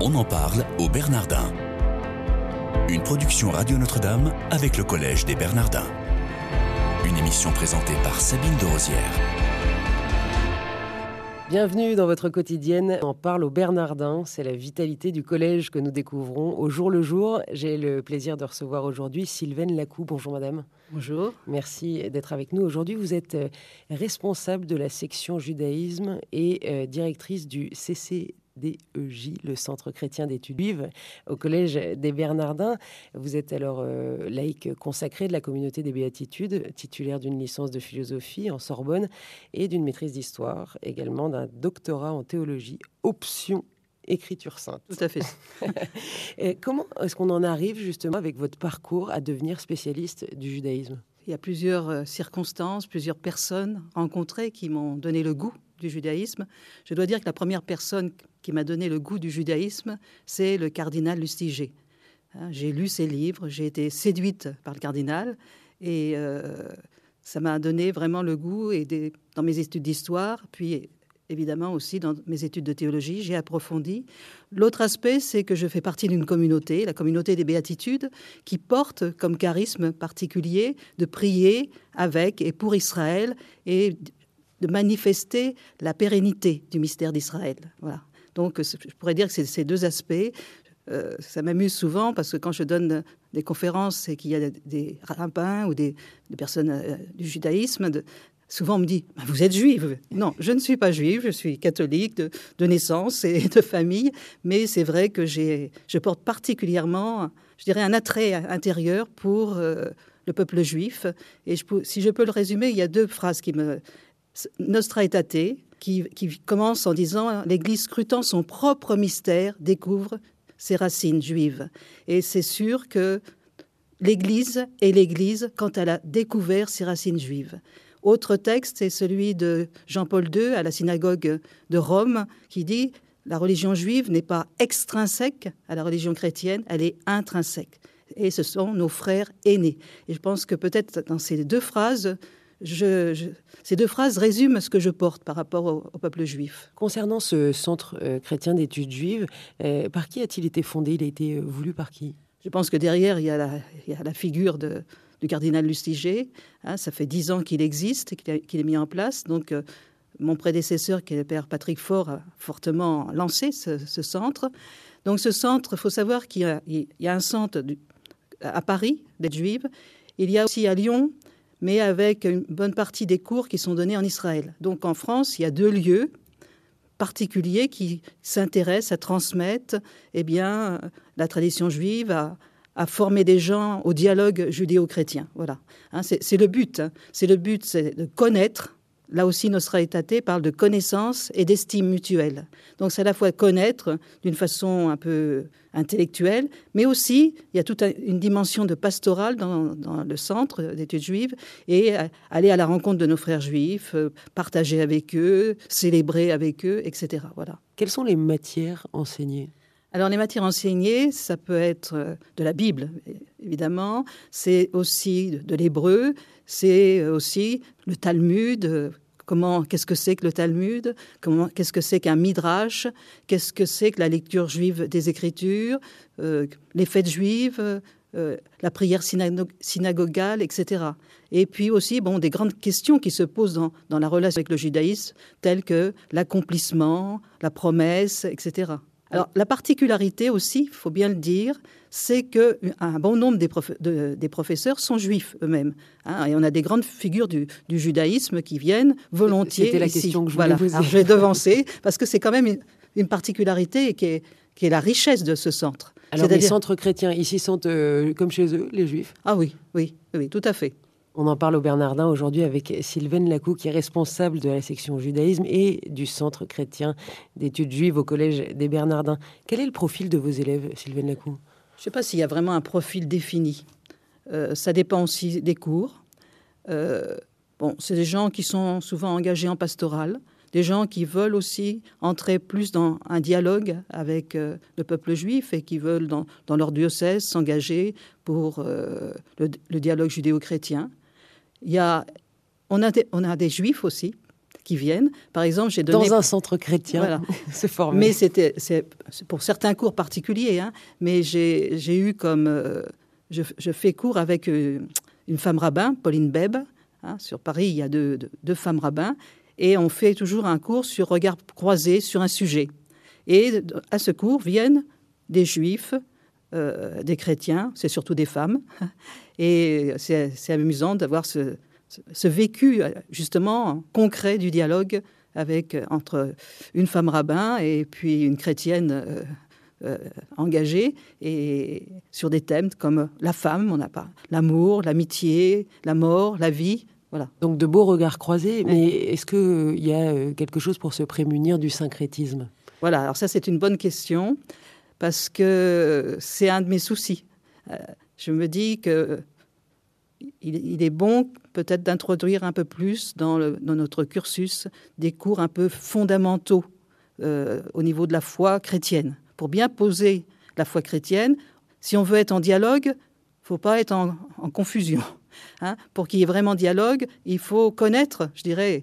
On en parle au Bernardin. Une production Radio Notre-Dame avec le Collège des Bernardins. Une émission présentée par Sabine de Rosière. Bienvenue dans votre quotidienne. On parle au Bernardin. C'est la vitalité du collège que nous découvrons au jour le jour. J'ai le plaisir de recevoir aujourd'hui Sylvaine Lacou. Bonjour madame. Bonjour. Merci d'être avec nous aujourd'hui. Vous êtes euh, responsable de la section judaïsme et euh, directrice du CC DEJ, le Centre chrétien d'études juives, au Collège des Bernardins. Vous êtes alors euh, laïque consacré de la communauté des béatitudes, titulaire d'une licence de philosophie en Sorbonne et d'une maîtrise d'histoire, également d'un doctorat en théologie, option écriture sainte. Tout à fait. et comment est-ce qu'on en arrive justement avec votre parcours à devenir spécialiste du judaïsme? Il y a plusieurs euh, circonstances, plusieurs personnes rencontrées qui m'ont donné le goût du judaïsme. Je dois dire que la première personne qui m'a donné le goût du judaïsme, c'est le cardinal Lustiger. Hein, j'ai lu ses livres, j'ai été séduite par le cardinal et euh, ça m'a donné vraiment le goût et dans mes études d'histoire, puis évidemment aussi dans mes études de théologie, j'ai approfondi. L'autre aspect, c'est que je fais partie d'une communauté, la communauté des béatitudes, qui porte comme charisme particulier de prier avec et pour Israël et de manifester la pérennité du mystère d'Israël. Voilà. Donc, je pourrais dire que c'est ces deux aspects. Euh, ça m'amuse souvent parce que quand je donne des conférences et qu'il y a des rabbins ou des, personnes euh, du judaïsme, souvent on me dit bah, Vous êtes juive Non, je ne suis pas juive, je suis catholique de, naissance et de famille, mais c'est vrai que je porte particulièrement, je dirais, un attrait intérieur pour euh, le peuple juif. Et si je peux le résumer, il y a deux phrases qui me Nostra Aetate, qui, qui commence en disant L'Église scrutant son propre mystère découvre ses racines juives. Et c'est sûr que l'Église est l'Église quand elle a découvert ses racines juives. Autre texte, c'est celui de Jean-Paul II à la synagogue de Rome, qui dit La religion juive n'est pas extrinsèque à la religion chrétienne, elle est intrinsèque. Et ce sont nos frères aînés. Et je pense que peut-être dans ces deux phrases, ces deux phrases résument ce que je porte par rapport au, peuple juif. Concernant ce centre euh, chrétien d'études juives, euh, par qui a-t-il été fondé? Il a été euh, voulu par qui? Je pense que derrière, il y a la, figure du cardinal Lustiger. Hein, ça fait dix ans qu'il existe qu'il est mis en place. Donc, mon prédécesseur, qui est le père Patrick Faure, a fortement lancé ce, centre. Donc, ce centre, il faut savoir qu'il y, a un centre à Paris d'aide juive. Il y a aussi à Lyon mais avec une bonne partie des cours qui sont donnés en Israël. Donc en France, il y a deux lieux particuliers qui s'intéressent à transmettre eh bien, la tradition juive, à, former des gens au dialogue judéo-chrétien. Voilà. Hein, c'est le but. Hein. C'est le but, c'est de connaître Là aussi, Nostra Aetate parle de connaissance et d'estime mutuelle. Donc, c'est à la fois connaître d'une façon un peu intellectuelle, mais aussi, il y a toute une dimension de pastoral dans, le centre d'études juives et aller à la rencontre de nos frères juifs, euh, partager avec eux, célébrer avec eux, etc. Voilà. Quelles sont les matières enseignées? Alors les matières enseignées, ça peut être euh, de la Bible, évidemment, c'est aussi de l'hébreu, c'est aussi le Talmud. Comment, qu'est-ce que c'est que le Talmud? Comment, qu'est-ce que c'est qu'un midrash? Qu'est-ce que c'est que la lecture juive des Écritures? Euh, Les fêtes juives euh, la prière synagogale, etc. Et puis aussi, bon, des grandes questions qui se posent dans, dans la relation avec le judaïsme, telles que l'accomplissement, la promesse, etc. Alors, la particularité aussi, il faut bien le dire, c'est qu'un bon nombre des, professeurs sont juifs eux-mêmes. Hein, et on a des grandes figures du, judaïsme qui viennent volontiers. C'était la question que je voulais voilà. je vais devancer, parce que c'est quand même une, particularité qui est, qui est la richesse de ce centre. Alors, les centres chrétiens ici sont euh, comme chez eux, les juifs? Ah oui, oui, oui, tout à fait. On en parle au Bernardin aujourd'hui avec Sylvaine Lacou, qui est responsable de la section judaïsme et du Centre chrétien d'études juives au Collège des Bernardins. Quel est le profil de vos élèves, Sylvaine Lacou? Je ne sais pas s'il y a vraiment un profil défini. Euh, ça dépend aussi des cours. Euh, bon, c'est des gens qui sont souvent engagés en pastoral, des gens qui veulent aussi entrer plus dans un dialogue avec euh, le peuple juif et qui veulent, dans, leur diocèse, s'engager pour le, dialogue judéo-chrétien. Il y a, on, a des, on a des juifs aussi qui viennent. Par exemple, j'ai donné... Dans un centre chrétien, voilà. c'est formé. Mais c'était, c'est pour certains cours particuliers, hein, mais j'ai eu comme. Euh, je, fais cours avec euh, une femme rabbin, Pauline Beb. Hein, sur Paris, il y a deux, femmes rabbins. Et on fait toujours un cours sur regard croisé sur un sujet. Et à ce cours viennent des juifs, euh, des chrétiens, c'est surtout des femmes. Et c'est amusant d'avoir ce, ce, vécu, justement, concret du dialogue avec, euh, entre une femme rabbin et puis une chrétienne euh, euh, engagée, et sur des thèmes comme la femme, on n'a pas l'amour, l'amitié, la mort, la vie. Voilà. Donc de beaux regards croisés, mais est-ce qu'il y a quelque chose pour se prémunir du syncrétisme? Voilà, alors ça c'est une bonne question, parce que c'est un de mes soucis. je me dis que il, est bon peut-être d'introduire un peu plus dans, notre cursus des cours un peu fondamentaux euh, au niveau de la foi chrétienne. Pour bien poser la foi chrétienne, si on veut être en dialogue, il ne faut pas être en, confusion. Hein. Pour qu'il y ait vraiment dialogue, il faut connaître, je dirais,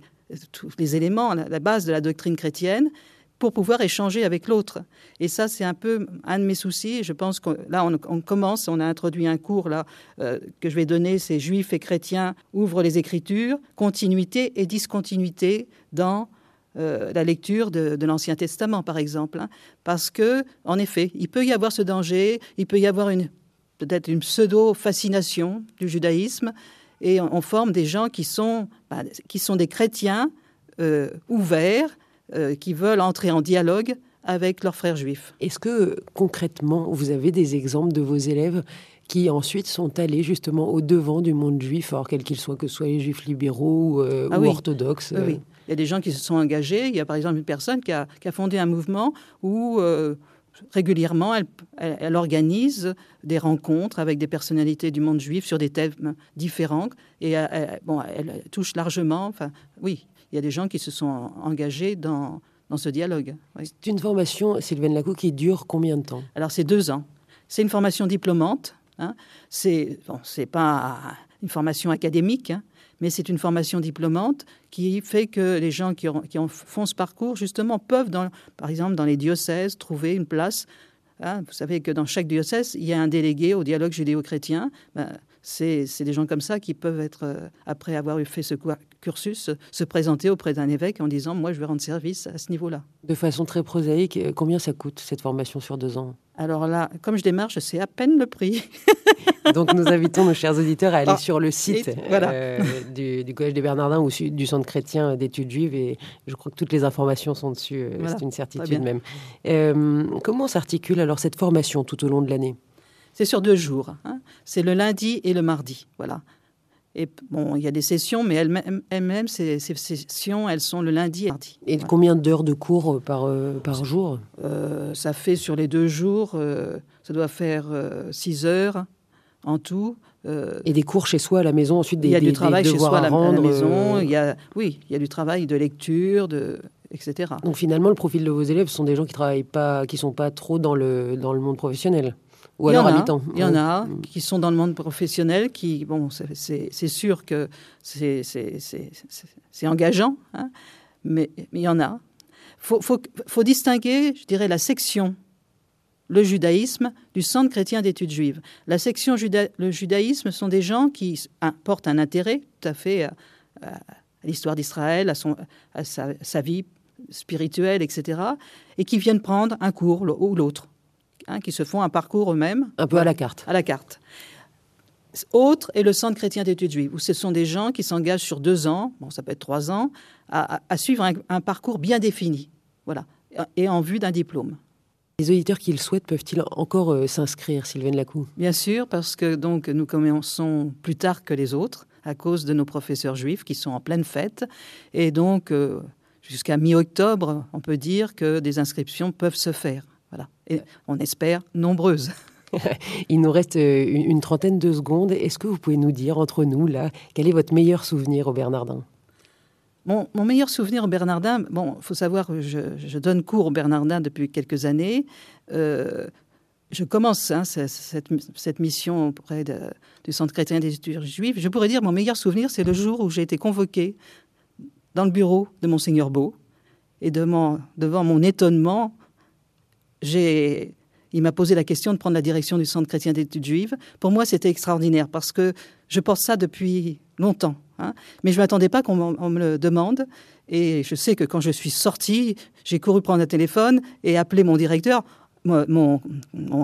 tous les éléments, la base de la doctrine chrétienne, pour pouvoir échanger avec l'autre. Et ça, c'est un peu un de mes soucis. Je pense que là, on, commence, on a introduit un cours là euh, que je vais donner, c'est Juifs et chrétiens ouvrent les Écritures, continuité et discontinuité dans euh, la lecture de, l'Ancien Testament, par exemple. Hein. Parce que, en effet, il peut y avoir ce danger, il peut y avoir peut-être une pseudo-fascination du judaïsme, et on, forme des gens qui sont, bah, qui sont des chrétiens euh, ouverts, euh, qui veulent entrer en dialogue avec leurs frères juifs. Est-ce que concrètement, vous avez des exemples de vos élèves qui ensuite sont allés justement au devant du monde juif, alors quel qu'il soit, que ce soit les juifs libéraux ou, euh, ah orthodoxes oui. Euh? Il y a des gens qui se sont engagés. Il y a par exemple une personne qui a, fondé un mouvement où régulièrement elle, elle, organise des rencontres avec des personnalités du monde juif sur des thèmes différents. Et bon, elle touche largement. Enfin, oui, il y a des gens qui se sont engagés dans, dans ce dialogue. C'est une formation, Sylvain Lacou, qui dure combien de temps? Alors, c'est deux ans. C'est une formation diplômante. Hein. C'est bon, pas une formation académique, hein, mais c'est une formation diplômante qui fait que les gens qui, qui font ce parcours, justement, peuvent, par exemple, dans les diocèses, trouver une place. Hein. Vous savez que dans chaque diocèse, il y a un délégué au dialogue judéo-chrétien. Ben, c'est des gens comme ça qui peuvent être, euh, après avoir fait ce cursus, se présenter auprès d'un évêque en disant Moi, je vais rendre service à ce niveau-là. De façon très prosaïque, euh, combien ça coûte cette formation sur deux ans? Alors là, comme je démarre, je sais à peine le prix. Donc nous invitons nos chers auditeurs à aller ah, sur le site euh, du, Collège des Bernardins ou du Centre chrétien d'études juives et je crois que toutes les informations sont dessus, c'est une certitude même. comment s'articule alors cette formation tout au long de l'année? C'est sur deux jours. Hein. C'est le lundi et le mardi. Voilà. Et bon, il y a des sessions, mais elles-mêmes, ces, sessions, elles sont le lundi et le mardi. Et combien d'heures de cours euh, par, euh, par jour? Euh, Ça fait sur les deux jours, ça doit faire six heures en tout. et des cours chez soi à la maison, ensuite des Il y a du travail chez soi à la, maison. Il y a, oui, il y a du travail de lecture, de, etc. Donc finalement, le profil de vos élèves sont des gens qui travaillent pas, qui sont pas trop dans le dans le monde professionnel? Ou alors à mi-temps Il y en a qui sont dans le monde professionnel, qui, bon, c'est sûr que c'est engageant, hein, mais, il y en a. Il faut, distinguer, je dirais, la section, le judaïsme, du Centre chrétien d'études juives. La section le judaïsme sont des gens qui portent un intérêt tout à fait à, l'histoire d'Israël, à, à sa, sa vie spirituelle, etc., et qui viennent prendre un cours ou l'autre. Hein, qui se font un parcours eux-mêmes. Un peu à la carte. À la carte. Autre est le Centre chrétien d'études juives, où ce sont des gens qui s'engagent sur deux ans, bon, ça peut être trois ans, à, suivre un, parcours bien défini, voilà, et en vue d'un diplôme. Les auditeurs qui le souhaitent peuvent-ils encore euh, s'inscrire, Sylvain Lacou? Bien sûr, parce que donc nous commençons plus tard que les autres, à cause de nos professeurs juifs qui sont en pleine fête, et donc euh, jusqu'à mi-octobre, on peut dire que des inscriptions peuvent se faire. Et on espère nombreuses. Il nous reste euh, une trentaine de secondes. Est-ce que vous pouvez nous dire, entre nous, là, quel est votre meilleur souvenir au Bernardin? Mon, meilleur souvenir au Bernardin, bon, il faut savoir que je, donne cours au Bernardin depuis quelques années. Euh, je commence hein, cette, mission auprès du Centre chrétien des études juives. Je pourrais dire mon meilleur souvenir, c'est le jour où j'ai été convoqué dans le bureau de Monseigneur Beau. Et devant, devant mon étonnement, il m'a posé la question de prendre la direction du Centre chrétien d'études juives. Pour moi, c'était extraordinaire parce que je pense ça depuis longtemps. Hein. Mais je ne m'attendais pas qu'on me le demande. Et je sais que quand je suis sortie, j'ai couru prendre un téléphone et appeler mon directeur, mon,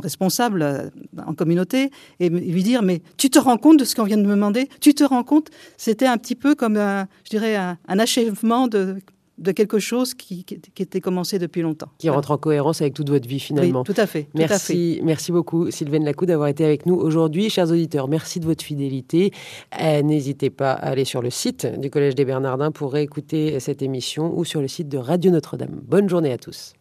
responsable euh, en communauté, et lui dire Mais tu te rends compte de ce qu'on vient de me demander? Tu te rends compte? C'était un petit peu comme, un, je dirais, un, achèvement de de quelque chose qui, était commencé depuis longtemps. Qui rentre en cohérence avec toute votre vie finalement. Oui, tout à fait. Merci, merci beaucoup Sylvaine Lacou d'avoir été avec nous aujourd'hui. Chers auditeurs, merci de votre fidélité. Euh, n'hésitez pas à aller sur le site du Collège des Bernardins pour écouter cette émission ou sur le site de Radio Notre-Dame. Bonne journée à tous.